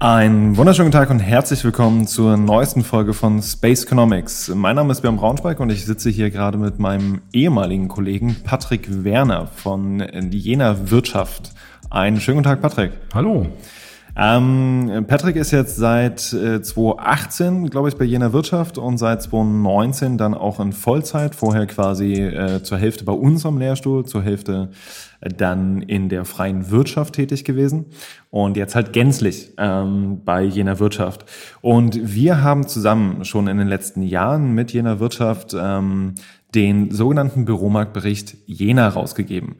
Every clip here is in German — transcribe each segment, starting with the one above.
Einen wunderschönen Tag und herzlich willkommen zur neuesten Folge von Space Economics. Mein Name ist Björn Braunschweig und ich sitze hier gerade mit meinem ehemaligen Kollegen Patrick Werner von Jena Wirtschaft. Einen schönen guten Tag, Patrick. Hallo. Ähm, Patrick ist jetzt seit äh, 2018, glaube ich, bei jener Wirtschaft und seit 2019 dann auch in Vollzeit. Vorher quasi äh, zur Hälfte bei uns am Lehrstuhl, zur Hälfte äh, dann in der freien Wirtschaft tätig gewesen und jetzt halt gänzlich ähm, bei jener Wirtschaft. Und wir haben zusammen schon in den letzten Jahren mit jener Wirtschaft ähm, den sogenannten Büromarktbericht Jena rausgegeben.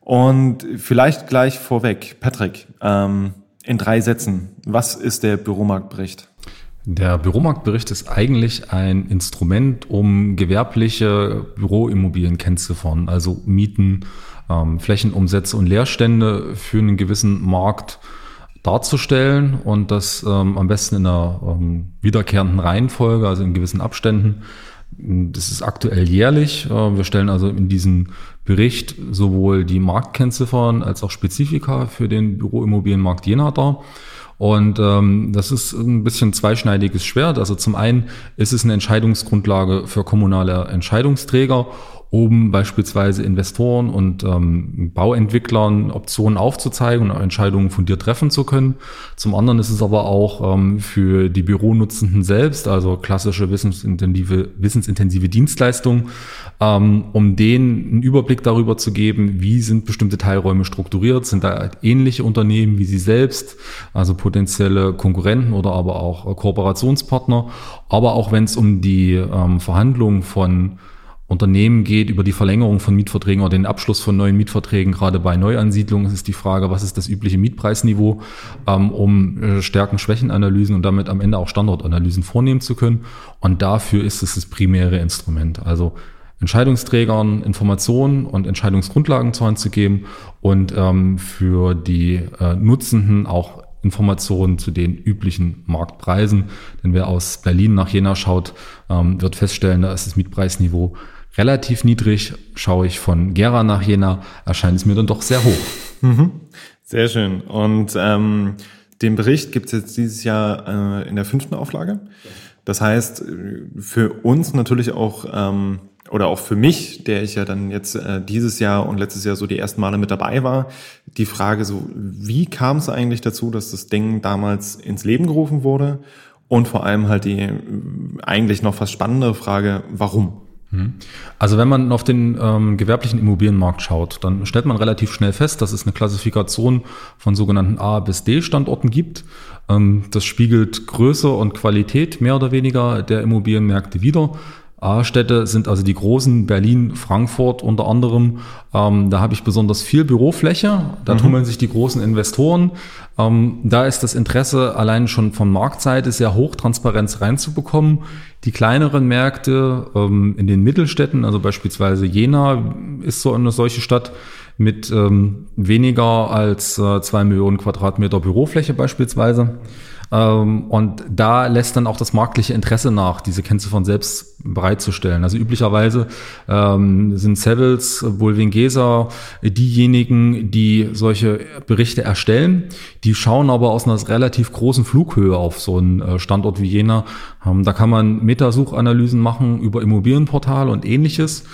Und vielleicht gleich vorweg, Patrick, ähm, in drei Sätzen, was ist der Büromarktbericht? Der Büromarktbericht ist eigentlich ein Instrument, um gewerbliche Büroimmobilien kennenzulernen, also Mieten, ähm, Flächenumsätze und Leerstände für einen gewissen Markt darzustellen und das ähm, am besten in einer ähm, wiederkehrenden Reihenfolge, also in gewissen Abständen. Das ist aktuell jährlich. Äh, wir stellen also in diesem Bericht sowohl die Marktkennziffern als auch Spezifika für den Büroimmobilienmarkt Jena dar. Und ähm, das ist ein bisschen zweischneidiges Schwert. Also zum einen ist es eine Entscheidungsgrundlage für kommunale Entscheidungsträger um beispielsweise Investoren und ähm, Bauentwicklern Optionen aufzuzeigen und Entscheidungen von dir treffen zu können. Zum anderen ist es aber auch ähm, für die Büronutzenden selbst, also klassische wissensintensive, wissensintensive Dienstleistungen, ähm, um denen einen Überblick darüber zu geben, wie sind bestimmte Teilräume strukturiert, sind da ähnliche Unternehmen wie sie selbst, also potenzielle Konkurrenten oder aber auch Kooperationspartner. Aber auch wenn es um die ähm, Verhandlungen von Unternehmen geht, über die Verlängerung von Mietverträgen oder den Abschluss von neuen Mietverträgen. Gerade bei Neuansiedlungen ist die Frage, was ist das übliche Mietpreisniveau, ähm, um äh, Stärken-Schwächen-Analysen und damit am Ende auch Standortanalysen vornehmen zu können. Und dafür ist es das primäre Instrument. Also Entscheidungsträgern Informationen und Entscheidungsgrundlagen zur Hand zu geben und ähm, für die äh, Nutzenden auch Informationen zu den üblichen Marktpreisen. Denn wer aus Berlin nach Jena schaut, ähm, wird feststellen, da ist das Mietpreisniveau relativ niedrig. Schaue ich von Gera nach Jena, erscheint es mir dann doch sehr hoch. Mhm. Sehr schön. Und ähm, den Bericht gibt es jetzt dieses Jahr äh, in der fünften Auflage. Das heißt, für uns natürlich auch, ähm, oder auch für mich, der ich ja dann jetzt äh, dieses Jahr und letztes Jahr so die ersten Male mit dabei war, die Frage so, wie kam es eigentlich dazu, dass das Ding damals ins Leben gerufen wurde? Und vor allem halt die äh, eigentlich noch fast spannendere Frage, warum? Mhm. Also wenn man auf den ähm, gewerblichen Immobilienmarkt schaut, dann stellt man relativ schnell fest, dass es eine Klassifikation von sogenannten A bis D Standorten gibt. Ähm, das spiegelt Größe und Qualität mehr oder weniger der Immobilienmärkte wider. A-Städte sind also die großen Berlin, Frankfurt unter anderem. Ähm, da habe ich besonders viel Bürofläche. Da mhm. tummeln sich die großen Investoren. Ähm, da ist das Interesse allein schon von Marktseite sehr hoch, Transparenz reinzubekommen. Die kleineren Märkte ähm, in den Mittelstädten, also beispielsweise Jena ist so eine solche Stadt mit ähm, weniger als äh, zwei Millionen Quadratmeter Bürofläche beispielsweise. Ähm, und da lässt dann auch das marktliche Interesse nach, diese Kennziffern selbst bereitzustellen. Also üblicherweise ähm, sind Savills, Bulwingeser diejenigen, die solche Berichte erstellen. Die schauen aber aus einer relativ großen Flughöhe auf so einen äh, Standort wie Jena. Ähm, da kann man Metasuchanalysen machen über Immobilienportale und ähnliches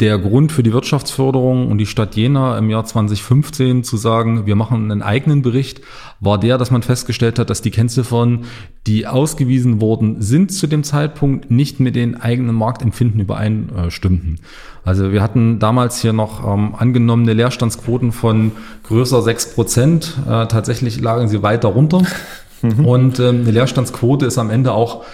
der Grund für die Wirtschaftsförderung und die Stadt Jena im Jahr 2015 zu sagen, wir machen einen eigenen Bericht, war der, dass man festgestellt hat, dass die Kennziffern, die ausgewiesen worden sind zu dem Zeitpunkt, nicht mit den eigenen Marktempfinden übereinstimmten. Also wir hatten damals hier noch ähm, angenommene Leerstandsquoten von größer sechs Prozent. Äh, tatsächlich lagen sie weiter runter. Und ähm, eine Leerstandsquote ist am Ende auch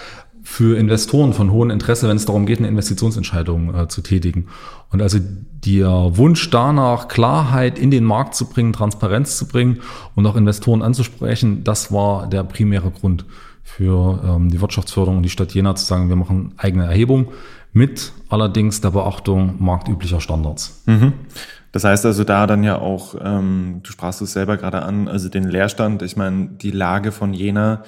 für Investoren von hohem Interesse, wenn es darum geht, eine Investitionsentscheidung äh, zu tätigen. Und also der Wunsch danach, Klarheit in den Markt zu bringen, Transparenz zu bringen und auch Investoren anzusprechen, das war der primäre Grund für ähm, die Wirtschaftsförderung und die Stadt Jena zu sagen, wir machen eigene Erhebung mit allerdings der Beachtung marktüblicher Standards. Mhm. Das heißt also da dann ja auch, ähm, du sprachst es selber gerade an, also den Leerstand, ich meine, die Lage von Jena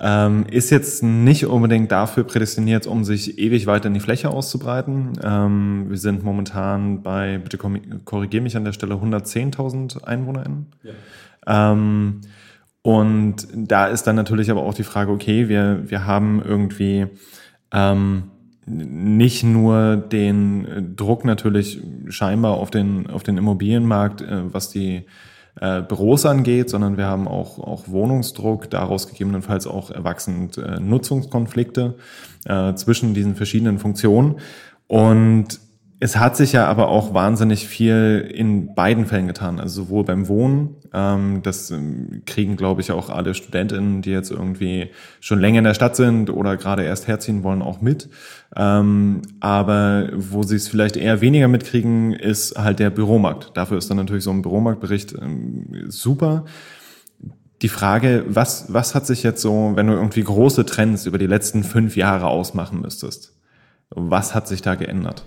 ähm, ist jetzt nicht unbedingt dafür prädestiniert, um sich ewig weiter in die Fläche auszubreiten. Ähm, wir sind momentan bei, bitte korrigiere mich an der Stelle, 110.000 EinwohnerInnen. Ja. Ähm, Und da ist dann natürlich aber auch die Frage, okay, wir, wir haben irgendwie ähm, nicht nur den Druck natürlich scheinbar auf den, auf den Immobilienmarkt, äh, was die äh, Büros angeht, sondern wir haben auch, auch Wohnungsdruck, daraus gegebenenfalls auch erwachsend äh, Nutzungskonflikte äh, zwischen diesen verschiedenen Funktionen. Und es hat sich ja aber auch wahnsinnig viel in beiden Fällen getan, also sowohl beim Wohnen, ähm, das ähm, kriegen, glaube ich, auch alle Studentinnen, die jetzt irgendwie schon länger in der Stadt sind oder gerade erst herziehen wollen, auch mit. Ähm, aber wo sie es vielleicht eher weniger mitkriegen, ist halt der Büromarkt. Dafür ist dann natürlich so ein Büromarktbericht ähm, super. Die Frage, was, was hat sich jetzt so, wenn du irgendwie große Trends über die letzten fünf Jahre ausmachen müsstest, was hat sich da geändert?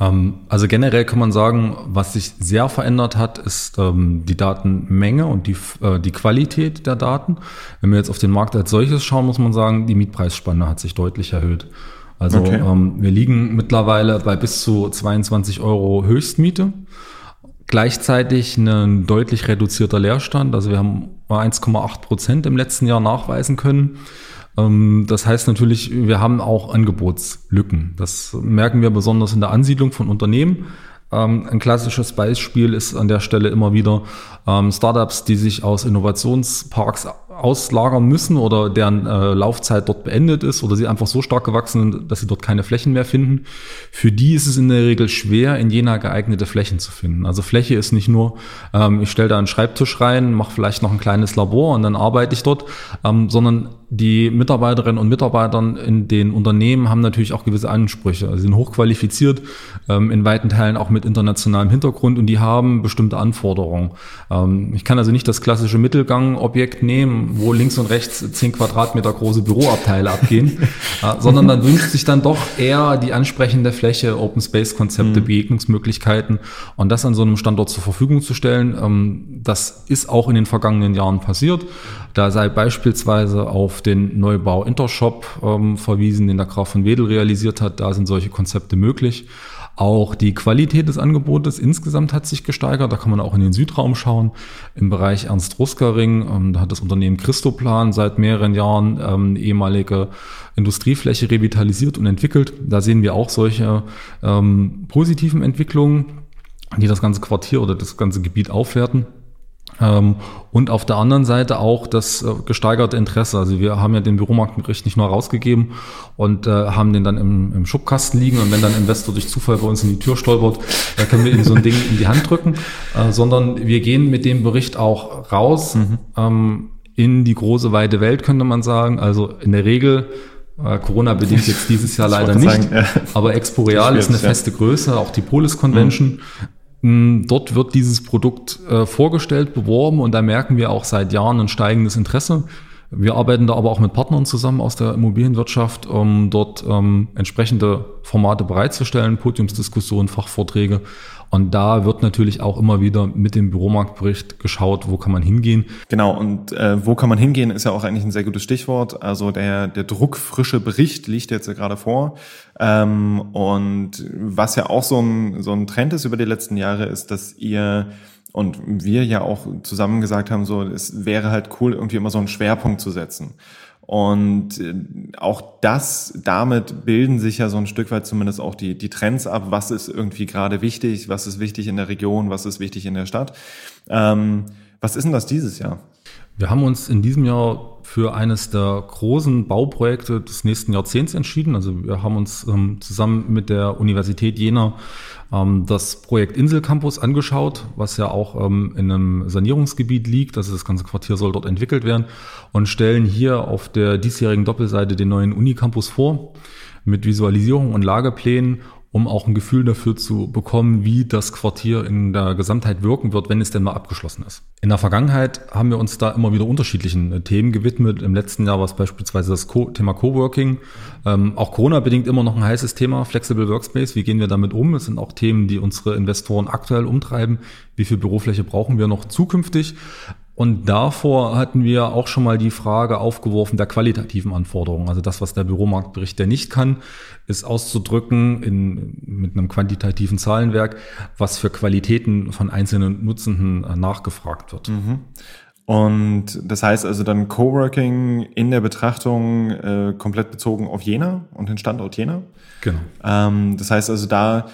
Ähm, also generell kann man sagen, was sich sehr verändert hat, ist ähm, die Datenmenge und die, äh, die Qualität der Daten. Wenn wir jetzt auf den Markt als solches schauen, muss man sagen, die Mietpreisspanne hat sich deutlich erhöht. Also okay. ähm, wir liegen mittlerweile bei bis zu 22 Euro Höchstmiete. Gleichzeitig ein deutlich reduzierter Leerstand. Also wir haben 1,8 Prozent im letzten Jahr nachweisen können. Ähm, das heißt natürlich, wir haben auch Angebotslücken. Das merken wir besonders in der Ansiedlung von Unternehmen. Ähm, ein klassisches Beispiel ist an der Stelle immer wieder ähm, Startups, die sich aus Innovationsparks auslagern müssen oder deren äh, Laufzeit dort beendet ist oder sie einfach so stark gewachsen sind, dass sie dort keine Flächen mehr finden. Für die ist es in der Regel schwer, in Jena geeignete Flächen zu finden. Also Fläche ist nicht nur, ich stelle da einen Schreibtisch rein, mache vielleicht noch ein kleines Labor und dann arbeite ich dort, sondern die Mitarbeiterinnen und Mitarbeitern in den Unternehmen haben natürlich auch gewisse Ansprüche. Also sie sind hochqualifiziert, ähm, in weiten Teilen auch mit internationalem Hintergrund und die haben bestimmte Anforderungen. Ähm, ich kann also nicht das klassische Mittelgang-Objekt nehmen, wo links und rechts zehn Quadratmeter große Büroabteile abgehen, sondern dann wünscht sich dann doch eher die ansprechende Fläche, Open Space Konzepte, mhm. Begegnungsmöglichkeiten und das an so einem Standort zur Verfügung zu stellen. Ähm, das ist auch in den vergangenen Jahren passiert. Da sei beispielsweise auf den Neubau Intershop ähm, verwiesen, den der Graf von Wedel realisiert hat. Da sind solche Konzepte möglich. Auch die Qualität des Angebotes insgesamt hat sich gesteigert. Da kann man auch in den Südraum schauen. Im Bereich Ernst Ruskering, ähm, hat das Unternehmen Christoplan seit mehreren Jahren ähm, ehemalige Industriefläche revitalisiert und entwickelt. Da sehen wir auch solche ähm, positiven Entwicklungen, die das ganze Quartier oder das ganze Gebiet aufwerten. Ähm, und auf der anderen Seite auch das äh, gesteigerte Interesse. Also wir haben ja den Büromarktbericht nicht nur rausgegeben und äh, haben den dann im, im Schubkasten liegen und wenn dann ein Investor durch Zufall bei uns in die Tür stolpert, da können wir ihm so ein Ding in die Hand drücken, äh, sondern wir gehen mit dem Bericht auch raus mhm. ähm, in die große weite Welt, könnte man sagen. Also in der Regel äh, Corona bedingt jetzt dieses Jahr leider nicht, sagen, ja. aber Exporeal ist eine feste Größe, auch die Polis Convention. Dort wird dieses Produkt äh, vorgestellt, beworben und da merken wir auch seit Jahren ein steigendes Interesse. Wir arbeiten da aber auch mit Partnern zusammen aus der Immobilienwirtschaft, um dort ähm, entsprechende Formate bereitzustellen, Podiumsdiskussionen, Fachvorträge und da wird natürlich auch immer wieder mit dem Büromarktbericht geschaut, wo kann man hingehen. Genau, und äh, wo kann man hingehen, ist ja auch eigentlich ein sehr gutes Stichwort. Also der, der druckfrische Bericht liegt jetzt ja gerade vor. Ähm, und was ja auch so ein, so ein Trend ist über die letzten Jahre, ist, dass ihr und wir ja auch zusammen gesagt haben, so es wäre halt cool, irgendwie immer so einen Schwerpunkt zu setzen. Und äh, auch das, damit bilden sich ja so ein Stück weit zumindest auch die, die Trends ab. Was ist irgendwie gerade wichtig? Was ist wichtig in der Region? Was ist wichtig in der Stadt? Ähm, was ist denn das dieses Jahr? Wir haben uns in diesem Jahr für eines der großen Bauprojekte des nächsten Jahrzehnts entschieden. Also wir haben uns ähm, zusammen mit der Universität Jena ähm, das Projekt Inselcampus angeschaut, was ja auch ähm, in einem Sanierungsgebiet liegt. Also das ganze Quartier soll dort entwickelt werden und stellen hier auf der diesjährigen Doppelseite den neuen Unicampus vor mit Visualisierung und Lageplänen um auch ein Gefühl dafür zu bekommen, wie das Quartier in der Gesamtheit wirken wird, wenn es denn mal abgeschlossen ist. In der Vergangenheit haben wir uns da immer wieder unterschiedlichen äh, Themen gewidmet. Im letzten Jahr war es beispielsweise das Co Thema Coworking. Ähm, auch Corona-bedingt immer noch ein heißes Thema, Flexible Workspace. Wie gehen wir damit um? Es sind auch Themen, die unsere Investoren aktuell umtreiben. Wie viel Bürofläche brauchen wir noch zukünftig? Und davor hatten wir auch schon mal die Frage aufgeworfen der qualitativen Anforderungen. Also das, was der Büromarktbericht der nicht kann, ist auszudrücken in, mit einem quantitativen Zahlenwerk, was für Qualitäten von einzelnen Nutzenden äh, nachgefragt wird. Mhm. Und das heißt also dann Coworking in der Betrachtung äh, komplett bezogen auf Jena und den Standort Jena. Genau. Ähm, das heißt also da,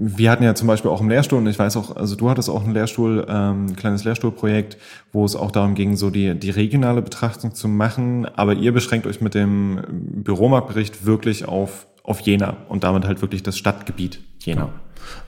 wir hatten ja zum Beispiel auch im Lehrstuhl, und ich weiß auch, also du hattest auch ein Lehrstuhl, ähm, ein kleines Lehrstuhlprojekt, wo es auch darum ging, so die, die regionale Betrachtung zu machen, aber ihr beschränkt euch mit dem Büromarktbericht wirklich auf, auf Jena und damit halt wirklich das Stadtgebiet Jena. Genau.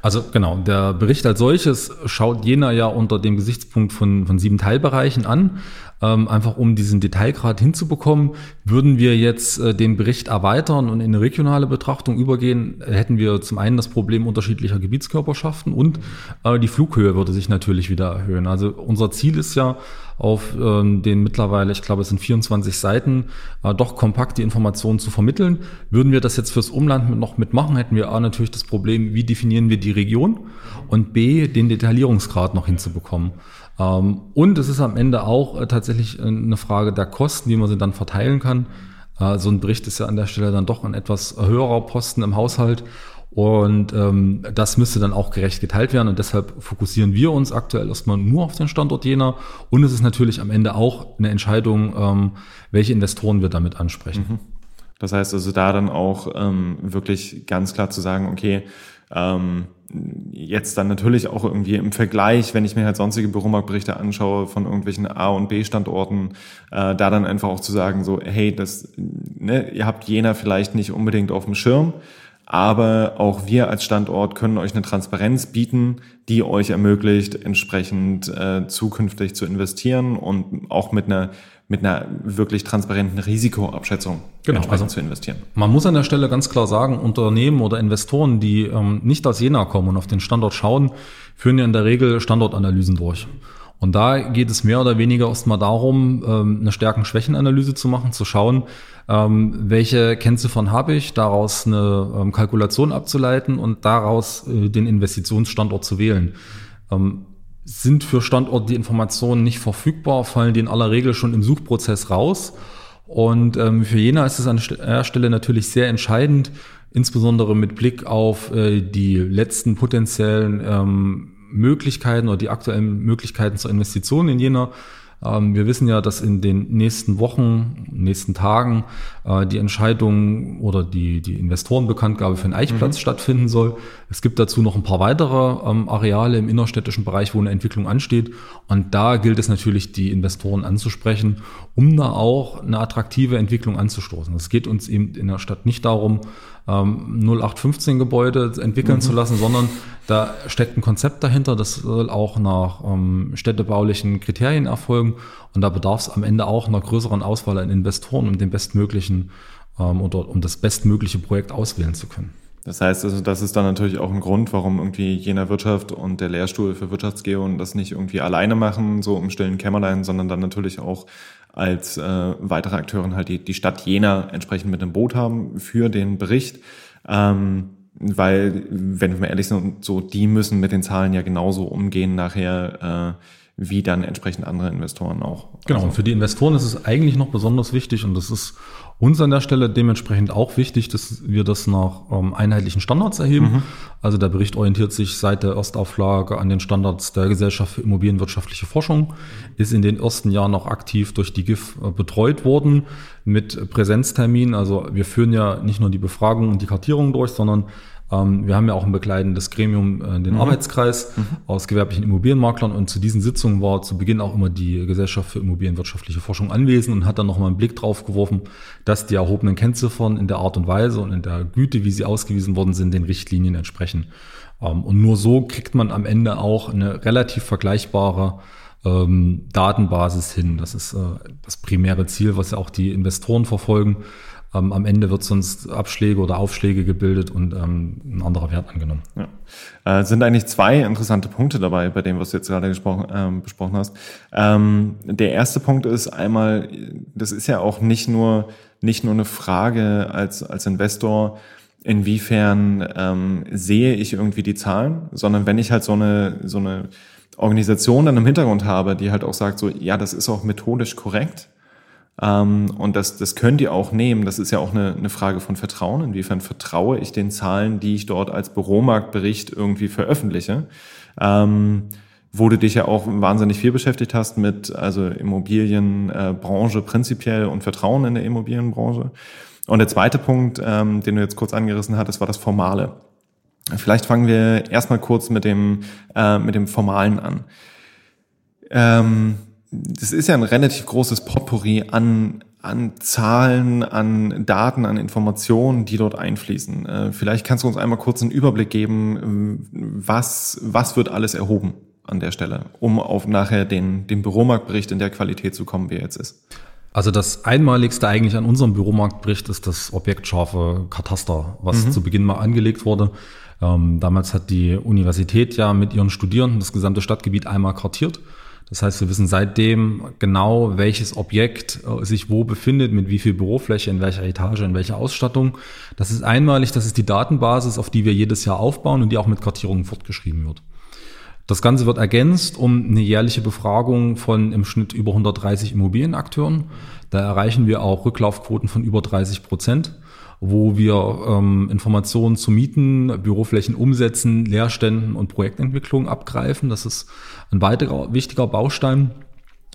Also genau, der Bericht als solches schaut Jena ja unter dem Gesichtspunkt von, von sieben Teilbereichen an. Ähm, einfach um diesen Detailgrad hinzubekommen, würden wir jetzt äh, den Bericht erweitern und in eine regionale Betrachtung übergehen, hätten wir zum einen das Problem unterschiedlicher Gebietskörperschaften und äh, die Flughöhe würde sich natürlich wieder erhöhen. Also unser Ziel ist ja, auf ähm, den mittlerweile, ich glaube, es sind 24 Seiten, äh, doch kompakt die Informationen zu vermitteln. Würden wir das jetzt fürs Umland noch mitmachen, hätten wir A natürlich das Problem, wie definieren wir die Region und B, den Detaillierungsgrad noch hinzubekommen. Ähm, und es ist am Ende auch äh, tatsächlich äh, eine Frage der Kosten, wie man sie dann verteilen kann. Äh, so ein Bericht ist ja an der Stelle dann doch ein etwas höherer Posten im Haushalt. Und ähm, das müsste dann auch gerecht geteilt werden. Und deshalb fokussieren wir uns aktuell erstmal nur auf den Standort Jena. Und es ist natürlich am Ende auch eine Entscheidung, ähm, welche Investoren wir damit ansprechen. Mhm. Das heißt also da dann auch ähm, wirklich ganz klar zu sagen, okay, ähm, jetzt dann natürlich auch irgendwie im Vergleich, wenn ich mir halt sonstige Büromarktberichte anschaue von irgendwelchen A- und B-Standorten, äh, da dann einfach auch zu sagen, so, hey, das, ne, ihr habt Jena vielleicht nicht unbedingt auf dem Schirm, aber auch wir als Standort können euch eine Transparenz bieten, die euch ermöglicht, entsprechend äh, zukünftig zu investieren und auch mit einer mit einer wirklich transparenten Risikoabschätzung genau, also zu investieren. Man muss an der Stelle ganz klar sagen, Unternehmen oder Investoren, die ähm, nicht aus Jena kommen und auf den Standort schauen, führen ja in der Regel Standortanalysen durch. Und da geht es mehr oder weniger erstmal darum, ähm, eine Stärken-Schwächen-Analyse zu machen, zu schauen, ähm, welche Kennziffern habe ich, daraus eine ähm, Kalkulation abzuleiten und daraus äh, den Investitionsstandort zu wählen. Sind für Standorte die Informationen nicht verfügbar, fallen die in aller Regel schon im Suchprozess raus. Und für Jena ist es an der Stelle natürlich sehr entscheidend, insbesondere mit Blick auf äh, die letzten potenziellen Möglichkeiten oder die aktuellen Möglichkeiten zur Investition in Jena. Ähm, wir wissen ja, dass in den nächsten Wochen, nächsten Tagen äh, die Entscheidung oder die, die Investorenbekanntgabe für den Eichplatz mhm. stattfinden soll. Es gibt dazu noch ein paar weitere ähm, Areale im innerstädtischen Bereich, wo eine Entwicklung ansteht. Und da gilt es natürlich, die Investoren anzusprechen, um da auch eine attraktive Entwicklung anzustoßen. Es geht uns eben in der Stadt nicht darum, ähm, 0815 Gebäude entwickeln mhm. zu lassen, sondern da steckt ein Konzept dahinter, das soll auch nach ähm, städtebaulichen Kriterien erfolgen und da bedarf es am Ende auch einer größeren Auswahl an Investoren, um den bestmöglichen ähm, oder um das bestmögliche Projekt auswählen zu können. Das heißt, also, das ist dann natürlich auch ein Grund, warum irgendwie jener Wirtschaft und der Lehrstuhl für Wirtschaftsgeo das nicht irgendwie alleine machen, so im stillen Kämmerlein, sondern dann natürlich auch als äh, weitere Akteurin halt die, die Stadt Jena entsprechend mit dem Boot haben für den Bericht. Ähm, weil, wenn wir mal ehrlich sind, so die müssen mit den Zahlen ja genauso umgehen nachher, äh, wie dann entsprechend andere Investoren auch. Genau, also, und für die Investoren ist es eigentlich noch besonders wichtig und das ist uns an der Stelle dementsprechend auch wichtig, dass wir das nach ähm, einheitlichen Standards erheben. Mhm. Also der Bericht orientiert sich seit der Erstauflage an den Standards der Gesellschaft für Immobilienwirtschaftliche Forschung, ist in den ersten Jahren noch aktiv durch die GIF äh, betreut worden mit Präsenztermin. Also wir führen ja nicht nur die Befragung und die Kartierung durch, sondern ähm, wir haben ja auch ein begleitendes Gremium, äh, den mhm. Arbeitskreis mhm. aus gewerblichen Immobilienmaklern und zu diesen Sitzungen war zu Beginn auch immer die Gesellschaft für Immobilienwirtschaftliche Forschung anwesend und hat dann nochmal einen Blick drauf geworfen, dass die erhobenen Kennziffern in der Art und Weise und in der Güte, wie sie ausgewiesen worden sind, den Richtlinien entsprechen. Ähm, und nur so kriegt man am Ende auch eine relativ vergleichbare ähm, Datenbasis hin. Das ist äh, das primäre Ziel, was ja auch die Investoren verfolgen ähm, am Ende wird sonst Abschläge oder Aufschläge gebildet und ähm, ein anderer Wert angenommen. Ja. Äh, sind eigentlich zwei interessante Punkte dabei, bei dem, was du jetzt gerade gesprochen, ähm, besprochen hast. Ähm, der erste Punkt ist einmal, das ist ja auch nicht nur, nicht nur eine Frage als, als Investor, inwiefern ähm, sehe ich irgendwie die Zahlen, sondern wenn ich halt so eine, so eine Organisation dann im Hintergrund habe, die halt auch sagt, so, ja, das ist auch methodisch korrekt, und das, das könnt ihr auch nehmen. Das ist ja auch eine, eine Frage von Vertrauen. Inwiefern vertraue ich den Zahlen, die ich dort als Büromarktbericht irgendwie veröffentliche? Ähm, wo du dich ja auch wahnsinnig viel beschäftigt hast mit also Immobilienbranche äh, prinzipiell und Vertrauen in der Immobilienbranche. Und der zweite Punkt, ähm, den du jetzt kurz angerissen hattest, war das Formale. Vielleicht fangen wir erstmal kurz mit dem, äh, mit dem Formalen an. Ähm, das ist ja ein relativ großes Potpourri an, an Zahlen, an Daten, an Informationen, die dort einfließen. Äh, vielleicht kannst du uns einmal kurz einen Überblick geben, was, was wird alles erhoben an der Stelle, um auf nachher den, den Büromarktbericht in der Qualität zu kommen, wie er jetzt ist. Also das Einmaligste eigentlich an unserem Büromarktbericht ist das objektscharfe Kataster, was mhm. zu Beginn mal angelegt wurde. Ähm, damals hat die Universität ja mit ihren Studierenden das gesamte Stadtgebiet einmal kartiert. Das heißt, wir wissen seitdem genau, welches Objekt äh, sich wo befindet, mit wie viel Bürofläche, in welcher Etage, in welcher Ausstattung. Das ist einmalig, das ist die Datenbasis, auf die wir jedes Jahr aufbauen und die auch mit Kartierungen fortgeschrieben wird. Das Ganze wird ergänzt um eine jährliche Befragung von im Schnitt über 130 Immobilienakteuren. Da erreichen wir auch Rücklaufquoten von über 30 Prozent, wo wir ähm, Informationen zu Mieten, Büroflächen umsetzen, Leerständen und Projektentwicklung abgreifen. Das ist ein weiterer wichtiger Baustein.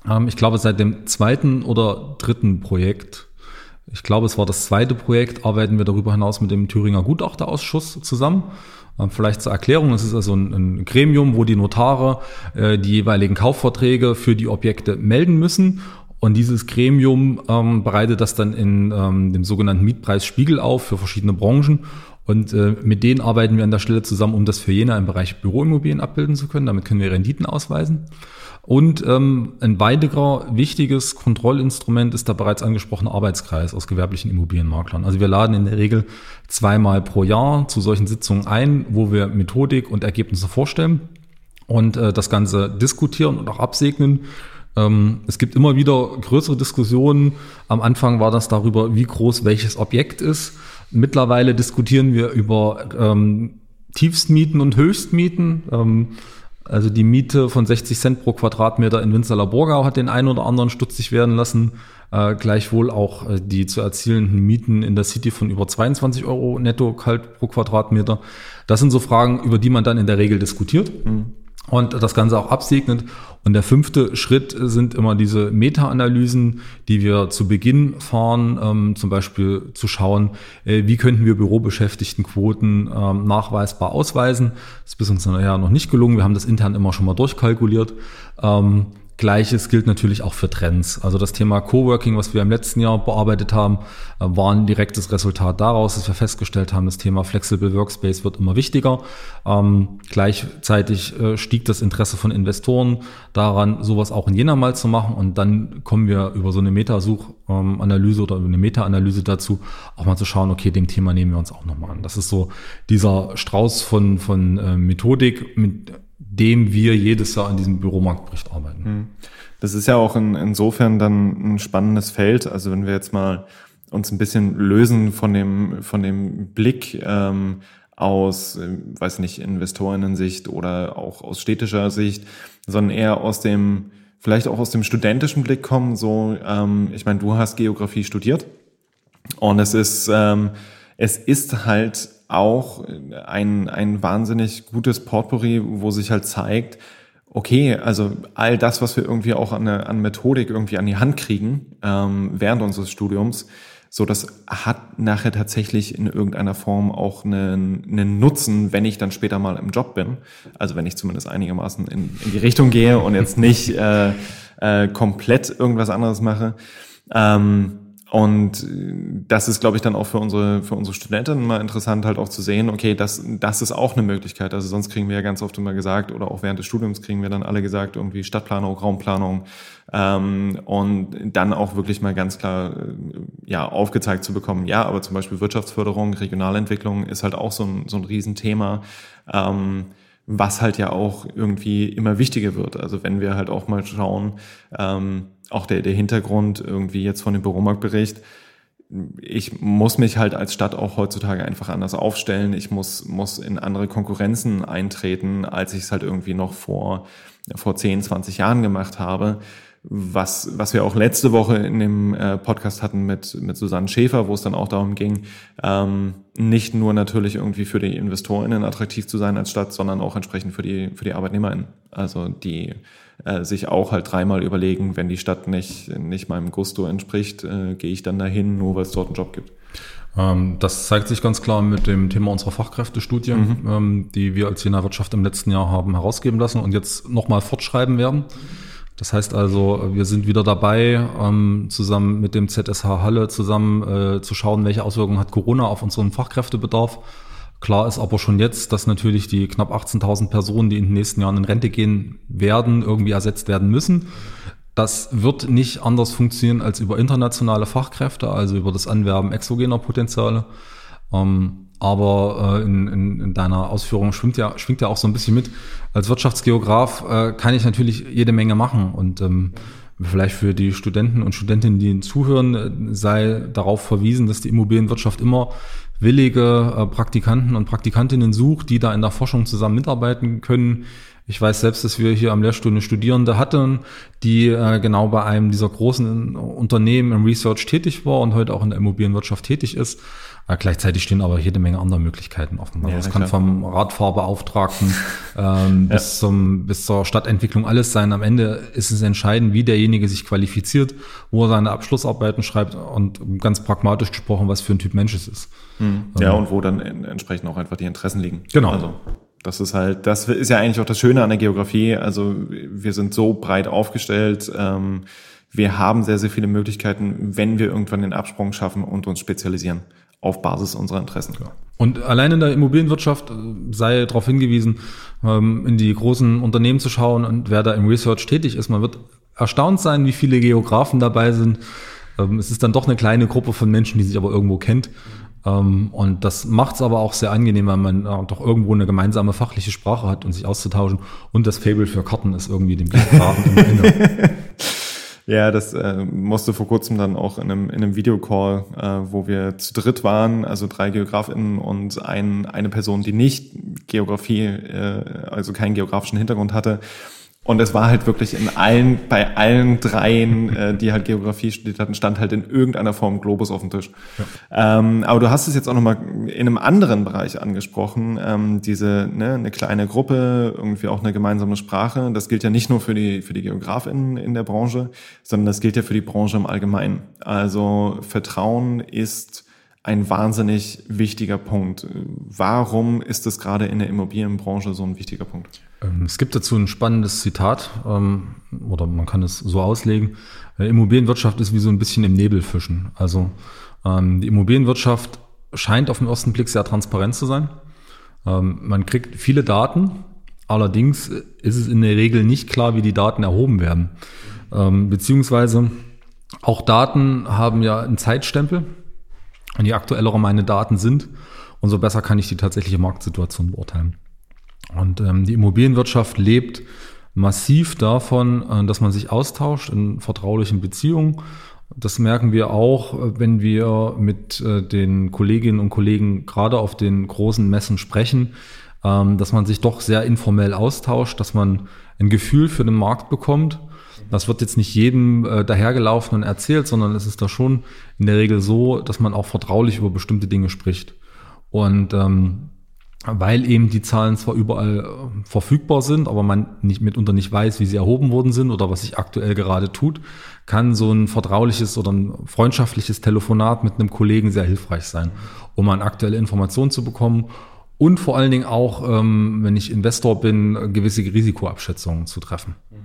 Ähm, ich glaube, seit dem zweiten oder dritten Projekt ich glaube, es war das zweite Projekt, arbeiten wir darüber hinaus mit dem Thüringer Gutachterausschuss zusammen. Ähm, vielleicht zur Erklärung, es ist also ein, ein Gremium, wo die Notare äh, die jeweiligen Kaufverträge für die Objekte melden müssen. Und dieses Gremium ähm, bereitet das dann in ähm, dem sogenannten Mietpreisspiegel auf für verschiedene Branchen. Und äh, mit denen arbeiten wir an der Stelle zusammen, um das für jene im Bereich Büroimmobilien abbilden zu können. Damit können wir Renditen ausweisen. Und ähm, ein weiterer wichtiges Kontrollinstrument ist der bereits angesprochene Arbeitskreis aus gewerblichen Immobilienmaklern. Also wir laden in der Regel zweimal pro Jahr zu solchen Sitzungen ein, wo wir Methodik und Ergebnisse vorstellen und äh, das Ganze diskutieren und auch absegnen. Ähm, es gibt immer wieder größere Diskussionen. Am Anfang war das darüber, wie groß welches Objekt ist. Mittlerweile diskutieren wir über ähm, Tiefstmieten und Höchstmieten. Ähm, also die Miete von 60 Cent pro Quadratmeter in Winzerler Burgau hat den einen oder anderen stutzig werden lassen. Äh, gleichwohl auch äh, die zu erzielenden Mieten in der City von über 22 Euro netto kalt pro Quadratmeter. Das sind so Fragen, über die man dann in der Regel diskutiert. Mhm und das Ganze auch absegnet. Und der fünfte Schritt sind immer diese Meta-Analysen, die wir zu Beginn fahren, ähm, zum Beispiel zu schauen, äh, wie könnten wir Bürobeschäftigtenquoten ähm, nachweisbar ausweisen. Das ist bis uns ja noch nicht gelungen. Wir haben das intern immer schon mal durchkalkuliert. Ähm, Gleiches gilt natürlich auch für Trends. Also das Thema Coworking, was wir im letzten Jahr bearbeitet haben, äh, war ein direktes Resultat daraus, dass wir festgestellt haben, das Thema Flexible Workspace wird immer wichtiger. Ähm, gleichzeitig äh, stieg das Interesse von Investoren daran, sowas auch in Jena mal zu machen. Und dann kommen wir über so eine Metasuchanalyse oder über eine Meta-Analyse dazu, auch mal zu schauen, okay, dem Thema nehmen wir uns auch nochmal an. Das ist so dieser Strauß von, von äh, Methodik, mit dem wir jedes Jahr an diesem Büromarktbericht arbeiten. Hm. Das ist ja auch in, insofern dann ein spannendes Feld. Also wenn wir jetzt mal uns ein bisschen lösen von dem, von dem Blick ähm, aus, äh, weiß nicht, Investorinnen-Sicht oder auch aus städtischer Sicht, sondern eher aus dem, vielleicht auch aus dem studentischen Blick kommen. So, ähm, ich meine, du hast Geografie studiert und es ist, ähm, es ist halt auch ein, ein wahnsinnig gutes Portpourri, wo sich halt zeigt, okay, also all das, was wir irgendwie auch an, an Methodik irgendwie an die Hand kriegen ähm, während unseres Studiums, so das hat nachher tatsächlich in irgendeiner Form auch einen, einen Nutzen, wenn ich dann später mal im Job bin. Also wenn ich zumindest einigermaßen in, in die Richtung gehe und jetzt nicht äh, äh, komplett irgendwas anderes mache. Ähm, und das ist, glaube ich, dann auch für unsere, für unsere Studenten mal interessant, halt auch zu sehen, okay, das, das ist auch eine Möglichkeit. Also sonst kriegen wir ja ganz oft immer gesagt, oder auch während des Studiums kriegen wir dann alle gesagt, irgendwie Stadtplanung, Raumplanung, ähm, und dann auch wirklich mal ganz klar äh, ja, aufgezeigt zu bekommen, ja, aber zum Beispiel Wirtschaftsförderung, Regionalentwicklung ist halt auch so ein, so ein Riesenthema. Ähm, was halt ja auch irgendwie immer wichtiger wird. Also wenn wir halt auch mal schauen, ähm, auch der, der Hintergrund irgendwie jetzt von dem Büromarktbericht, ich muss mich halt als Stadt auch heutzutage einfach anders aufstellen. Ich muss, muss in andere Konkurrenzen eintreten, als ich es halt irgendwie noch vor, vor 10, 20 Jahren gemacht habe. was, was wir auch letzte Woche in dem äh, Podcast hatten mit, mit Susanne Schäfer, wo es dann auch darum ging, ähm, nicht nur natürlich irgendwie für die InvestorInnen attraktiv zu sein als Stadt, sondern auch entsprechend für die, für die ArbeitnehmerInnen. Also die äh, sich auch halt dreimal überlegen, wenn die Stadt nicht, nicht meinem Gusto entspricht, äh, gehe ich dann dahin, nur weil es dort einen Job gibt. Ähm, das zeigt sich ganz klar mit dem Thema unserer Fachkräftestudie, mhm. ähm, die wir als Jena Wirtschaft im letzten Jahr haben herausgeben lassen und jetzt nochmal fortschreiben werden. Das heißt also, wir sind wieder dabei, ähm, zusammen mit dem ZSH Halle zusammen äh, zu schauen, welche Auswirkungen hat Corona auf unseren Fachkräftebedarf. Klar ist aber schon jetzt, dass natürlich die knapp 18.000 Personen, die in den nächsten Jahren in Rente gehen werden, irgendwie ersetzt werden müssen. Das wird nicht anders funktionieren als über internationale Fachkräfte, also über das Anwerben exogener Potenziale. Ähm, aber äh, in, in, in deiner Ausführung schwingt ja, schwingt ja auch so ein bisschen mit. Als Wirtschaftsgeograf äh, kann ich natürlich jede Menge machen und ähm, vielleicht für die Studenten und Studentinnen, die zuhören, äh, sei darauf verwiesen, dass die Immobilienwirtschaft immer willige äh, Praktikanten und Praktikantinnen sucht, die da in der Forschung zusammen mitarbeiten können. Ich weiß selbst, dass wir hier am Lehrstuhl eine Studierende hatten, die äh, genau bei einem dieser großen Unternehmen im Research tätig war und heute auch in der Immobilienwirtschaft tätig ist. Äh, gleichzeitig stehen aber jede Menge andere Möglichkeiten offen. Also ja, das kann vom Radfahrbeauftragten ähm, ja. bis, zum, bis zur Stadtentwicklung alles sein. Am Ende ist es entscheidend, wie derjenige sich qualifiziert, wo er seine Abschlussarbeiten schreibt und ganz pragmatisch gesprochen, was für ein Typ Mensch es ist. Mhm. Ja, ähm, und wo dann entsprechend auch einfach die Interessen liegen. Genau. Also. Das ist halt, das ist ja eigentlich auch das Schöne an der Geografie. Also wir sind so breit aufgestellt. Ähm, wir haben sehr, sehr viele Möglichkeiten, wenn wir irgendwann den Absprung schaffen und uns spezialisieren auf Basis unserer Interessen. Und allein in der Immobilienwirtschaft äh, sei darauf hingewiesen, ähm, in die großen Unternehmen zu schauen und wer da im Research tätig ist. Man wird erstaunt sein, wie viele Geografen dabei sind. Ähm, es ist dann doch eine kleine Gruppe von Menschen, die sich aber irgendwo kennt. Ähm, und das macht es aber auch sehr angenehm, weil man äh, doch irgendwo eine gemeinsame fachliche Sprache hat und sich auszutauschen. Und das Fable für Karten ist irgendwie dem Blickfaden im Ende. Ja, das äh, musste vor kurzem dann auch in einem, in einem Videocall, äh, wo wir zu dritt waren, also drei GeografInnen und ein, eine Person, die nicht Geografie, äh, also keinen geografischen Hintergrund hatte, und es war halt wirklich in allen, bei allen dreien, äh, die halt Geografie studiert hatten, stand halt in irgendeiner Form Globus auf dem Tisch. Ja. Ähm, aber du hast es jetzt auch nochmal in einem anderen Bereich angesprochen, ähm, diese, ne, eine kleine Gruppe, irgendwie auch eine gemeinsame Sprache. Das gilt ja nicht nur für die, für die GeografInnen in der Branche, sondern das gilt ja für die Branche im Allgemeinen. Also Vertrauen ist ein wahnsinnig wichtiger Punkt. Warum ist es gerade in der Immobilienbranche so ein wichtiger Punkt? Ähm, es gibt dazu ein spannendes Zitat, ähm, oder man kann es so auslegen. Äh, Immobilienwirtschaft ist wie so ein bisschen im Nebel fischen. Also ähm, die Immobilienwirtschaft scheint auf den ersten Blick sehr transparent zu sein. Man kriegt viele Daten, allerdings ist es in der Regel nicht klar, wie die Daten erhoben werden. Beziehungsweise auch Daten haben ja einen Zeitstempel. Und je aktueller meine Daten sind, umso besser kann ich die tatsächliche Marktsituation beurteilen. Und ähm, die Immobilienwirtschaft lebt massiv davon, äh, dass man sich austauscht in vertraulichen Beziehungen. Das merken wir auch, äh, wenn wir mit äh, den Kolleginnen und Kollegen gerade auf den großen Messen sprechen, ähm, dass man sich doch sehr informell austauscht, dass man ein Gefühl für den Markt bekommt. Das wird jetzt nicht jedem äh, dahergelaufenen erzählt, sondern es ist da schon in der Regel so, dass man auch vertraulich über bestimmte Dinge spricht. Und ähm, weil eben die Zahlen zwar überall äh, verfügbar sind, aber man nicht mitunter nicht weiß, wie sie erhoben worden sind oder was sich aktuell gerade tut, kann so ein vertrauliches oder ein freundschaftliches Telefonat mit einem Kollegen sehr hilfreich sein, um an aktuelle Informationen zu bekommen und vor allen Dingen auch, ähm, wenn ich Investor bin, gewisse Risikoabschätzungen zu treffen. Mhm.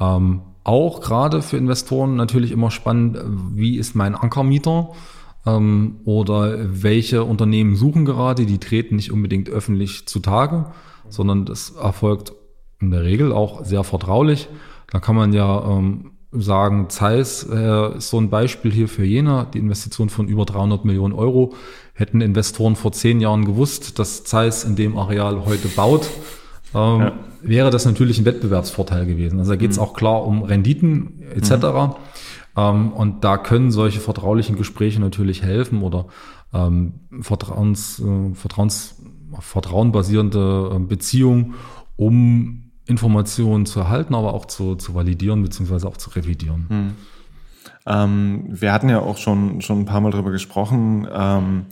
Ähm, auch gerade für Investoren natürlich immer spannend, wie ist mein Ankermieter? ähm, oder welche Unternehmen suchen gerade, die treten nicht unbedingt öffentlich zutage, sondern das erfolgt in der Regel auch sehr vertraulich. Da kann man ja ähm, sagen, Zeiss äh, ist so ein Beispiel hier für Jena, die Investition von über 300 Millionen Euro. Hätten Investoren vor zehn Jahren gewusst, dass Zeiss in dem Areal heute baut, ähm, ja. wäre das natürlich ein Wettbewerbsvorteil gewesen. Also da geht es mhm. auch klar um Renditen etc. Mhm. Ähm, und da können solche vertraulichen Gespräche natürlich helfen oder ähm, Vertrauens, äh, Vertrauens, Vertrauen basierende äh, Beziehungen, um Informationen zu erhalten, aber auch zu, zu validieren bzw. auch zu revidieren. Hm. Ähm, wir hatten ja auch schon, schon ein paar Mal darüber gesprochen, ähm,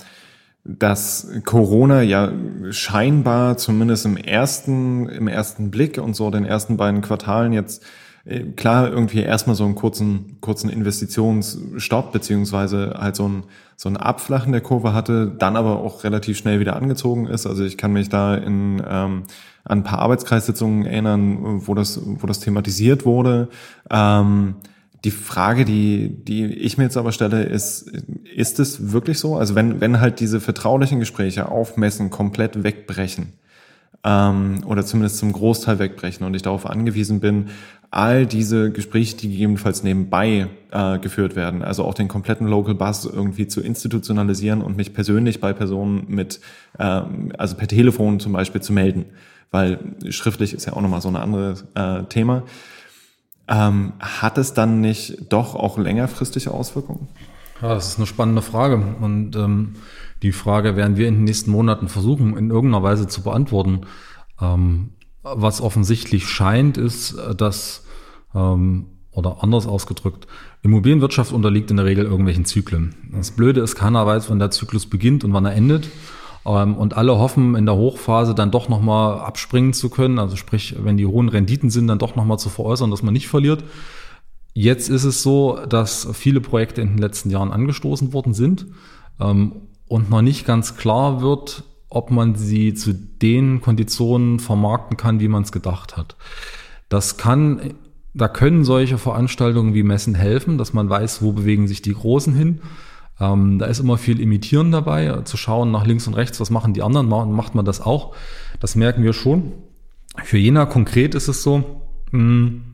dass Corona ja scheinbar zumindest im ersten, im ersten Blick und so den ersten beiden Quartalen jetzt äh, klar irgendwie erstmal so einen kurzen, kurzen Investitionsstopp beziehungsweise halt so ein, so ein Abflachen der Kurve hatte, dann aber auch relativ schnell wieder angezogen ist. Also ich kann mich da in, ähm, an ein paar Arbeitskreissitzungen erinnern, wo das, wo das thematisiert wurde. Ähm, die Frage, die, die ich mir jetzt aber stelle, ist, ist es wirklich so? Also wenn, wenn halt diese vertraulichen Gespräche auf Messen komplett wegbrechen, ähm, oder zumindest zum Großteil wegbrechen und ich darauf angewiesen bin, all diese Gespräche, die gegebenenfalls nebenbei äh, geführt werden, also auch den kompletten Local Bus irgendwie zu institutionalisieren und mich persönlich bei Personen mit, äh, also per Telefon zum Beispiel zu melden, weil schriftlich ist ja auch nochmal so ein anderes äh, Thema. Ähm, hat es dann nicht doch auch längerfristige Auswirkungen? Ja, das ist eine spannende Frage. Und ähm, die Frage werden wir in den nächsten Monaten versuchen, in irgendeiner Weise zu beantworten. Ähm, was offensichtlich scheint, ist, dass, ähm, oder anders ausgedrückt, Immobilienwirtschaft unterliegt in der Regel irgendwelchen Zyklen. Das Blöde ist, keiner weiß, wann der Zyklus beginnt und wann er endet. Ähm, und alle hoffen, in der Hochphase dann doch nochmal abspringen zu können. Also sprich, wenn die hohen Renditen sind, dann doch nochmal zu veräußern, dass man nicht verliert. Jetzt ist es so, dass viele Projekte in den letzten Jahren angestoßen worden sind ähm, und noch nicht ganz klar wird, ob man sie zu den Konditionen vermarkten kann, wie man es gedacht hat. Das kann, da können solche Veranstaltungen wie Messen helfen, dass man weiß, wo bewegen sich die Großen hin. Ähm, da ist immer viel Imitieren dabei, äh, zu schauen nach links und rechts, was machen die anderen, macht man das auch. Das merken wir schon. Für Jena konkret ist es so, mh, hm,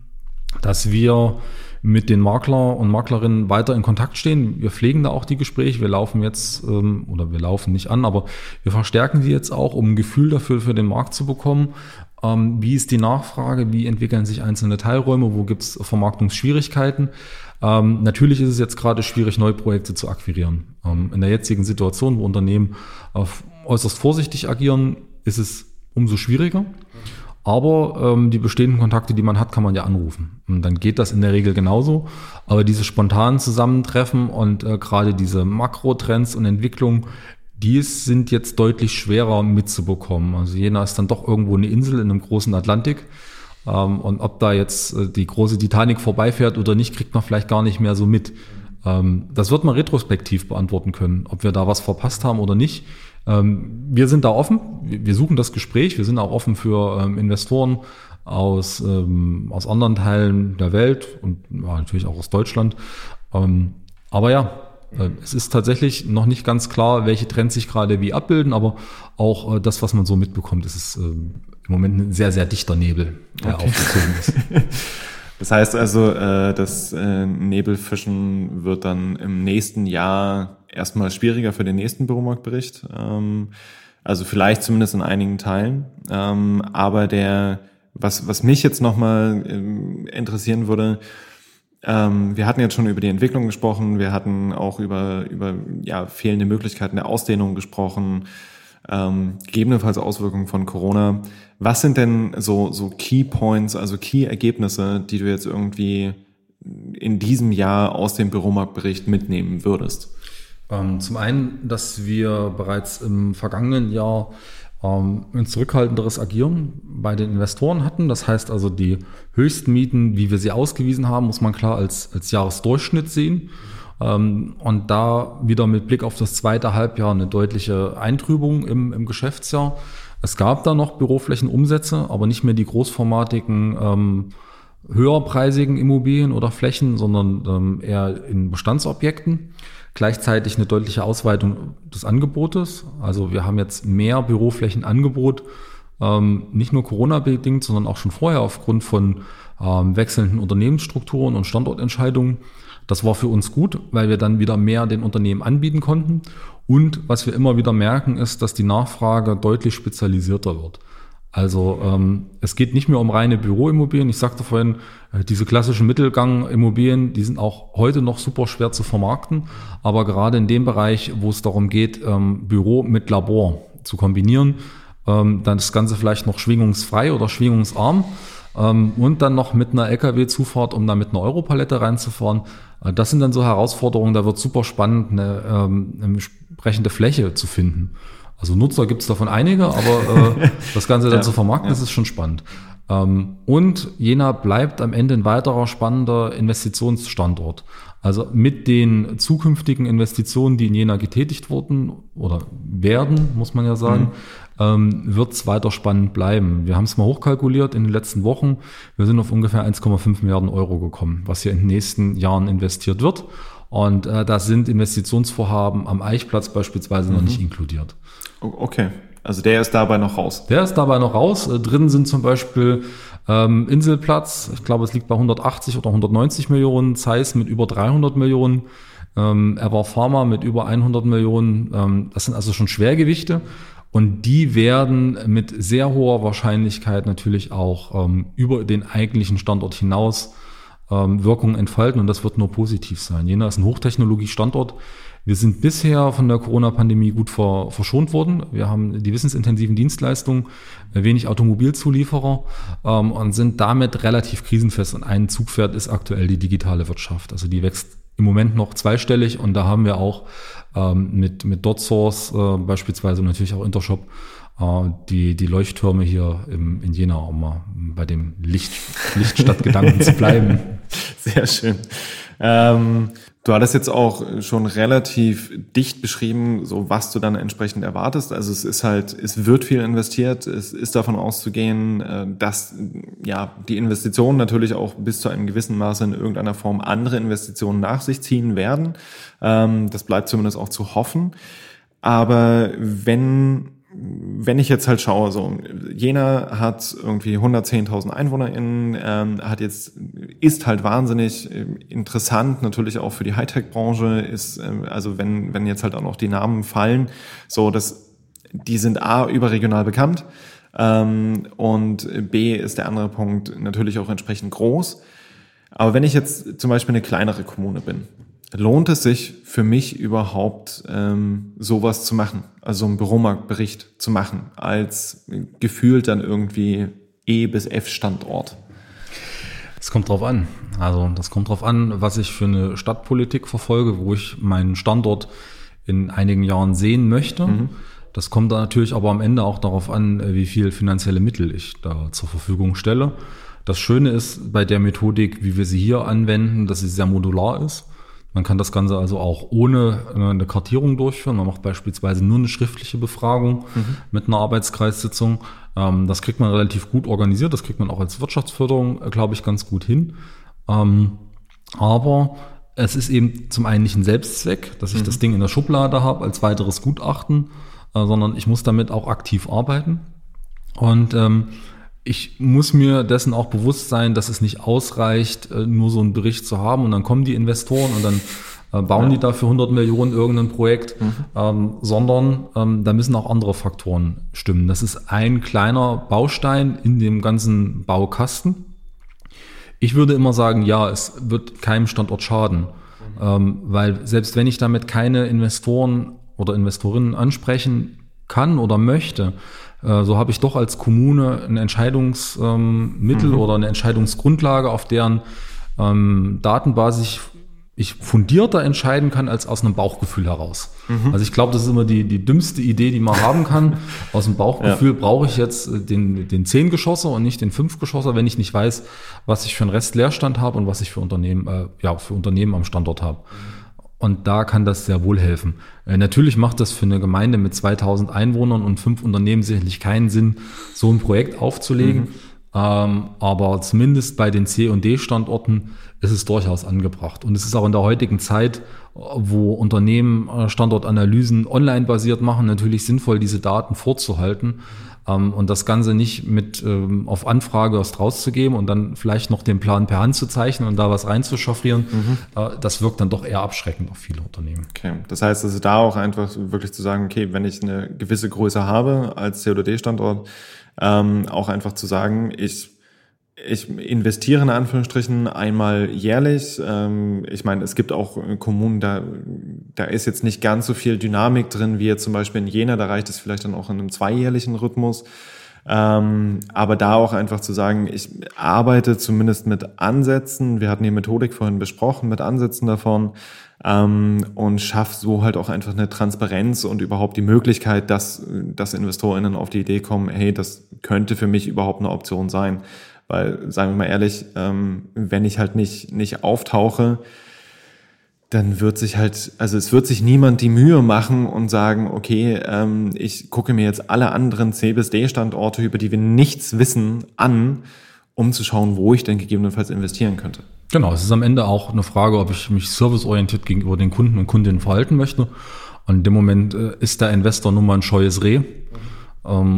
dass wir mit den Makler und Maklerinnen weiter in Kontakt stehen. Wir pflegen da auch die Gespräche. Wir laufen jetzt, ähm, oder wir laufen nicht an, aber wir verstärken die jetzt auch, um ein Gefühl dafür für den Markt zu bekommen. Ähm, wie ist die Nachfrage? Wie entwickeln sich einzelne Teilräume? Wo gibt es Vermarktungsschwierigkeiten? Ähm, natürlich ist es jetzt gerade schwierig, neue Projekte zu akquirieren. Ähm, in der jetzigen Situation, wo Unternehmen äußerst vorsichtig agieren, ist es umso schwieriger. Aber ähm, die bestehenden Kontakte, die man hat, kann man ja anrufen. Und dann geht das in der Regel genauso. Aber diese spontanen Zusammentreffen und äh, gerade diese Makrotrends und Entwicklungen, die sind jetzt deutlich schwerer mitzubekommen. Also Jena ist dann doch irgendwo eine Insel in einem großen Atlantik. Ähm, und ob da jetzt äh, die große Titanic vorbeifährt oder nicht, kriegt man vielleicht gar nicht mehr so mit. Ähm, das wird man retrospektiv beantworten können, ob wir da was verpasst haben oder nicht. Ähm, wir sind da offen, wir suchen das Gespräch, wir sind auch offen für Investoren aus, aus anderen Teilen der Welt und natürlich auch aus Deutschland. Aber ja, es ist tatsächlich noch nicht ganz klar, welche Trends sich gerade wie abbilden, aber auch äh, das, was man so mitbekommt, ist es im Moment ein sehr, sehr dichter Nebel, der okay. aufgezogen ist. Das heißt also, äh, das äh, Nebelfischen wird dann im nächsten Jahr erstmal schwieriger für den nächsten Büromarktbericht. Ähm, also vielleicht zumindest in einigen Teilen. Ähm, aber der, was, was mich jetzt nochmal ähm, interessieren würde, ähm, wir hatten jetzt schon über die Entwicklung gesprochen, wir hatten auch über, über ja, fehlende Möglichkeiten der Ausdehnung gesprochen, ähm, gegebenenfalls Auswirkungen von Corona. Was sind denn so, so Key Points, also Key Ergebnisse, die du jetzt irgendwie in diesem Jahr aus dem Büromarktbericht mitnehmen würdest? Ähm, zum einen, dass wir bereits im vergangenen Jahr ähm, ein zurückhaltenderes Agieren bei den Investoren hatten. Das heißt also, die höchsten Mieten, wie wir sie ausgewiesen haben, muss man klar als, als Jahresdurchschnitt sehen. Ähm, und da wieder mit Blick auf das zweite Halbjahr eine deutliche Eintrübung im, im Geschäftsjahr. Es gab da noch Büroflächenumsätze, aber nicht mehr die großformatigen, ähm, höherpreisigen Immobilien oder Flächen, sondern ähm, eher in Bestandsobjekten. Gleichzeitig eine deutliche Ausweitung des Angebotes. Also wir haben jetzt mehr Büroflächenangebot, ähm, nicht nur Corona-bedingt, sondern auch schon vorher aufgrund von ähm, wechselnden Unternehmensstrukturen und Standortentscheidungen. Das war für uns gut, weil wir dann wieder mehr den Unternehmen anbieten konnten. Und was wir immer wieder merken, ist, dass die Nachfrage deutlich spezialisierter wird. Also ähm, es geht nicht mehr um reine Büroimmobilien. Ich sagte vorhin, äh, diese klassischen Mittelgang-Immobilien, die sind auch heute noch super schwer zu vermarkten. Aber gerade in dem Bereich, wo es darum geht, ähm, Büro mit Labor zu kombinieren, ähm, dann das Ganze vielleicht noch schwingungsfrei oder schwingungsarm ähm, und dann noch mit einer LKW-Zufahrt, um da mit einer Europalette reinzufahren. Äh, das sind dann so Herausforderungen, da wird super spannend, eine, ähm, eine entsprechende Fläche zu finden. Also Nutzer gibt es davon einige, aber äh, das Ganze dann ja, zu vermarkten, ja. das ist schon spannend. Ähm, und Jena bleibt am Ende ein weiterer spannender Investitionsstandort. Also mit den zukünftigen Investitionen, die in Jena getätigt wurden oder werden, muss man ja sagen, mhm. ähm, wird es weiter spannend bleiben. Wir haben es mal hochkalkuliert in den letzten Wochen. Wir sind auf ungefähr 1,5 Milliarden Euro gekommen, was hier in den nächsten Jahren investiert wird. Und äh, da sind Investitionsvorhaben am Eichplatz beispielsweise mhm. noch nicht inkludiert. Okay, also der ist dabei noch raus. Der ist dabei noch raus. Äh, drin sind zum Beispiel ähm, Inselplatz, ich glaube, es liegt bei 180 oder 190 Millionen, Zeiss mit über 300 Millionen, ähm, Ever Pharma mit über 100 Millionen. Ähm, das sind also schon Schwergewichte. Und die werden mit sehr hoher Wahrscheinlichkeit natürlich auch ähm, über den eigentlichen Standort hinaus ähm, Wirkungen entfalten und das wird nur positiv sein. Jena ist ein Hochtechnologie-Standort. Wir sind bisher von der Corona-Pandemie gut ver verschont worden. Wir haben die wissensintensiven Dienstleistungen, wenig Automobilzulieferer ähm, und sind damit relativ krisenfest. Und ein Zugpferd ist aktuell die digitale Wirtschaft. Also die wächst im Moment noch zweistellig und da haben wir auch ähm, mit, mit DotSource äh, beispielsweise und natürlich auch Intershop die, die Leuchttürme hier im, in Jena, um mal bei dem Licht, Lichtstadtgedanken zu bleiben. Sehr schön. Ähm, du hattest jetzt auch schon relativ dicht beschrieben, so was du dann entsprechend erwartest. Also es ist halt, es wird viel investiert. Es ist davon auszugehen, äh, dass ja die Investitionen natürlich auch bis zu einem gewissen Maße in irgendeiner Form andere Investitionen nach sich ziehen werden. Ähm, das bleibt zumindest auch zu hoffen. Aber wenn wenn ich jetzt halt schaue, so Jena hat irgendwie 110.000 EinwohnerInnen, ähm, hat jetzt ist halt wahnsinnig äh, interessant, natürlich auch für die Hightech-Branche ist, äh, also wenn wenn jetzt halt auch noch die Namen fallen, so dass die sind a überregional bekannt ähm, und b ist der andere Punkt natürlich auch entsprechend groß. Aber wenn ich jetzt zum Beispiel eine kleinere Kommune bin, lohnt es sich für mich überhaupt ähm, sowas zu machen, also einen Büromarktbericht zu machen, als gefühlt dann irgendwie E bis F Standort? Es kommt drauf an. Also das kommt drauf an, was ich für eine Stadtpolitik verfolge, wo ich meinen Standort in einigen Jahren sehen möchte. Mhm. Das kommt dann natürlich aber am Ende auch darauf an, wie viel finanzielle Mittel ich da zur Verfügung stelle. Das Schöne ist bei der Methodik, wie wir sie hier anwenden, dass sie sehr modular ist. Man kann das Ganze also auch ohne äh, eine Kartierung durchführen. Man macht beispielsweise nur eine schriftliche Befragung mhm. mit einer Arbeitskreissitzung. Ähm, das kriegt man relativ gut organisiert. Das kriegt man auch als Wirtschaftsförderung, äh, glaube ich, ganz gut hin. Ähm, aber es ist eben zum einen nicht ein Selbstzweck, dass ich mhm. das Ding in der Schublade habe als weiteres Gutachten, äh, sondern ich muss damit auch aktiv arbeiten. Und ähm, ich muss mir dessen auch bewusst sein, dass es nicht ausreicht, äh, nur so einen Bericht zu haben und dann kommen die Investoren und dann äh, bauen ja. die da für 100 Millionen irgendein Projekt, mhm. ähm, sondern ähm, da müssen auch andere Faktoren stimmen. Das ist ein kleiner Baustein in dem ganzen Baukasten. Ich würde immer sagen, ja, es wird keinem Standort schaden, mhm. ähm, weil selbst wenn ich damit keine Investoren oder Investorinnen ansprechen kann oder möchte, so habe ich doch als Kommune ein Entscheidungsmittel ähm, mhm. oder eine Entscheidungsgrundlage, auf deren ähm, Datenbasis ich fundierter entscheiden kann als aus einem Bauchgefühl heraus. Mhm. Also ich glaube, das ist immer die, die dümmste Idee, die man haben kann. Aus dem Bauchgefühl ja. brauche ich jetzt äh, den, den Zehngeschosser und nicht den Fünfgeschosser, wenn ich nicht weiß, was ich für einen Rest Leerstand habe und was ich für Unternehmen, äh, ja, für Unternehmen am Standort habe. Mhm. Und da kann das sehr wohl helfen. Äh, natürlich macht das für eine Gemeinde mit 2000 Einwohnern und fünf Unternehmen sicherlich keinen Sinn, so ein Projekt aufzulegen. Mhm. Ähm, aber zumindest bei den C- und D-Standorten ist es durchaus angebracht. Und es ist auch in der heutigen Zeit, wo Unternehmen äh, Standortanalysen online basiert machen, natürlich sinnvoll, diese Daten vorzuhalten ähm, und das Ganze nicht mit ähm, auf Anfrage erst rauszugeben und dann vielleicht noch den Plan per Hand zu zeichnen und da was reinzuschaffrieren, mhm. äh, das wirkt dann doch eher abschreckend auf viele Unternehmen. Okay, das heißt also da auch einfach wirklich zu sagen, okay, wenn ich eine gewisse Größe habe als COD-Standort, ähm, auch einfach zu sagen, ich ich investiere in Anführungsstrichen einmal jährlich. Ähm, ich meine, es gibt auch Kommunen, da, da ist jetzt nicht ganz so viel Dynamik drin, wie jetzt zum Beispiel in Jena, da reicht es vielleicht dann auch in einem zweijährlichen Rhythmus. Ähm, aber da auch einfach zu sagen, ich arbeite zumindest mit Ansätzen, wir hatten die Methodik vorhin besprochen, mit Ansätzen davon ähm, und schaffe so halt auch einfach eine Transparenz und überhaupt die Möglichkeit, dass, dass InvestorInnen auf die Idee kommen, hey, das könnte für mich überhaupt eine Option sein. Weil, sagen wir mal ehrlich, ähm, wenn ich halt nicht, nicht auftauche, dann wird sich halt, also es wird sich niemand die Mühe machen und sagen, okay, ähm, ich gucke mir jetzt alle anderen C bis D-Standorte, über die wir nichts wissen, an, um zu schauen, wo ich denn gegebenenfalls investieren könnte. Genau, es ist am Ende auch eine Frage, ob ich mich serviceorientiert gegenüber den Kunden und Kundinnen verhalten möchte. Und in dem Moment äh, ist der Investor nun mal ein scheues Reh. Ähm,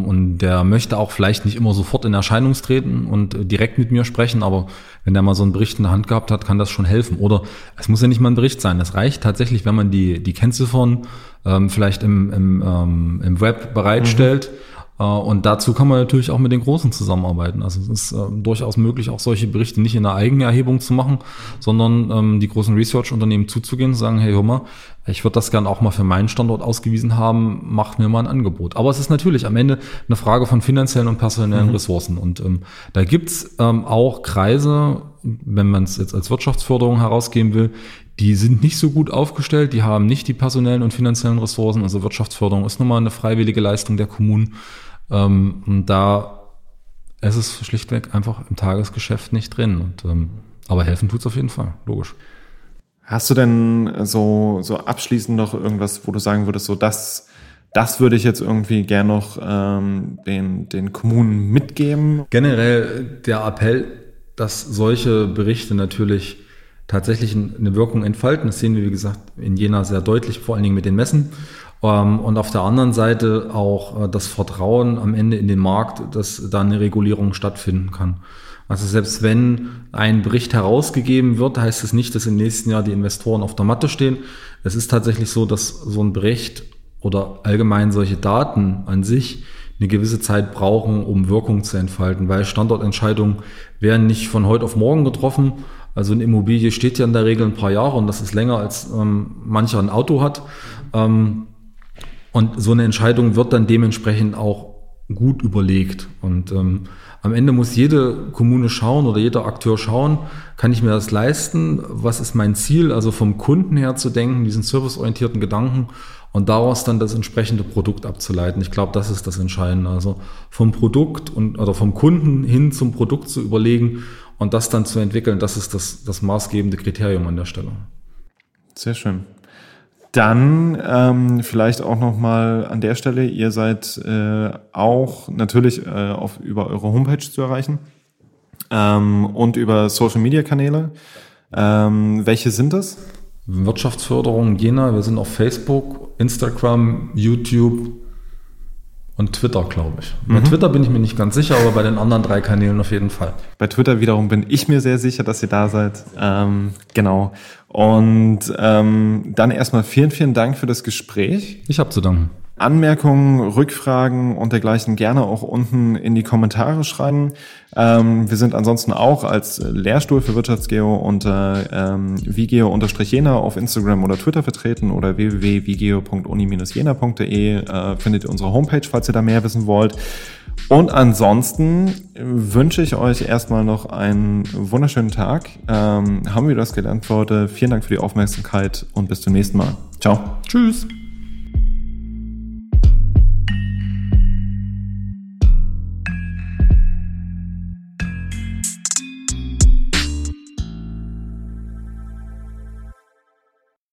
und der möchte auch vielleicht nicht immer sofort in Erscheinung treten und äh, direkt mit mir sprechen, aber wenn der mal so einen Bericht in der Hand gehabt hat, kann das schon helfen. Oder es muss ja nicht mal ein Bericht sein. Es reicht tatsächlich, wenn man die, die Kennziffern ähm, vielleicht im, im, ähm, im Web bereitstellt. Mhm und dazu kann man natürlich auch mit den Großen zusammenarbeiten. Also es ist äh, durchaus möglich, auch solche Berichte nicht in der Eigenerhebung zu machen, sondern ähm, die großen Research-Unternehmen zuzugehen und sagen, hey, hör mal, ich würde das gern auch mal für meinen Standort ausgewiesen haben, macht mir mal ein Angebot. Aber es ist natürlich am Ende eine Frage von finanziellen und personellen mhm. Ressourcen. Und ähm, da gibt's ähm, auch Kreise, wenn man es jetzt als Wirtschaftsförderung herausgeben will, die sind nicht so gut aufgestellt, die haben nicht die personellen und finanziellen Ressourcen. Also Wirtschaftsförderung ist nun mal eine freiwillige Leistung der Kommunen. Ähm, und da ist es schlichtweg einfach im Tagesgeschäft nicht drin. Und, ähm, aber helfen tut's auf jeden Fall, logisch. Hast du denn so, so abschließend noch irgendwas, wo du sagen würdest, so das, das würde ich jetzt irgendwie gern noch ähm, den, den Kommunen mitgeben? Generell der Appell, dass solche Berichte natürlich tatsächlich eine Wirkung entfalten. Das sehen wir, wie gesagt, in Jena sehr deutlich, vor allen Dingen mit den Messen. Ähm, und auf der anderen Seite auch äh, das Vertrauen am Ende in den Markt, dass da eine Regulierung stattfinden kann. Also selbst wenn ein Bericht herausgegeben wird, heißt es nicht, dass im nächsten Jahr die Investoren auf der Matte stehen. Es ist tatsächlich so, dass so ein Bericht oder allgemein solche Daten an sich eine gewisse Zeit brauchen, um Wirkung zu entfalten, weil Standortentscheidungen werden nicht von heute auf morgen getroffen. Also eine Immobilie steht ja in der Regel ein paar Jahre und das ist länger als ähm, mancher ein Auto hat. Ähm, und so eine Entscheidung wird dann dementsprechend auch gut überlegt. Und ähm, am Ende muss jede Kommune schauen oder jeder Akteur schauen, kann ich mir das leisten? Was ist mein Ziel? Also vom Kunden her zu denken, diesen serviceorientierten Gedanken und daraus dann das entsprechende Produkt abzuleiten. Ich glaube, das ist das Entscheidende. Also vom Produkt und oder vom Kunden hin zum Produkt zu überlegen und das dann zu entwickeln, das ist das, das maßgebende Kriterium an der Stelle. Sehr schön. Dann ähm, vielleicht auch noch mal an der Stelle: Ihr seid äh, auch natürlich äh, auf, über eure Homepage zu erreichen ähm, und über Social Media Kanäle. Ähm, welche sind das? Wirtschaftsförderung Jena. Wir sind auf Facebook, Instagram, YouTube und Twitter, glaube ich. Mhm. Bei Twitter bin ich mir nicht ganz sicher, aber bei den anderen drei Kanälen auf jeden Fall. Bei Twitter wiederum bin ich mir sehr sicher, dass ihr da seid. Ähm, genau. Und ähm, dann erstmal vielen, vielen Dank für das Gespräch. Ich habe zu danken. Anmerkungen, Rückfragen und dergleichen gerne auch unten in die Kommentare schreiben. Ähm, wir sind ansonsten auch als Lehrstuhl für Wirtschaftsgeo unter ähm, vigeo-jena auf Instagram oder Twitter vertreten oder www.vigeo.uni-jena.de äh, findet ihr unsere Homepage, falls ihr da mehr wissen wollt. Und ansonsten wünsche ich euch erstmal noch einen wunderschönen Tag. Ähm, haben wir das gelernt für heute. Vielen Dank für die Aufmerksamkeit und bis zum nächsten Mal. Ciao. Tschüss.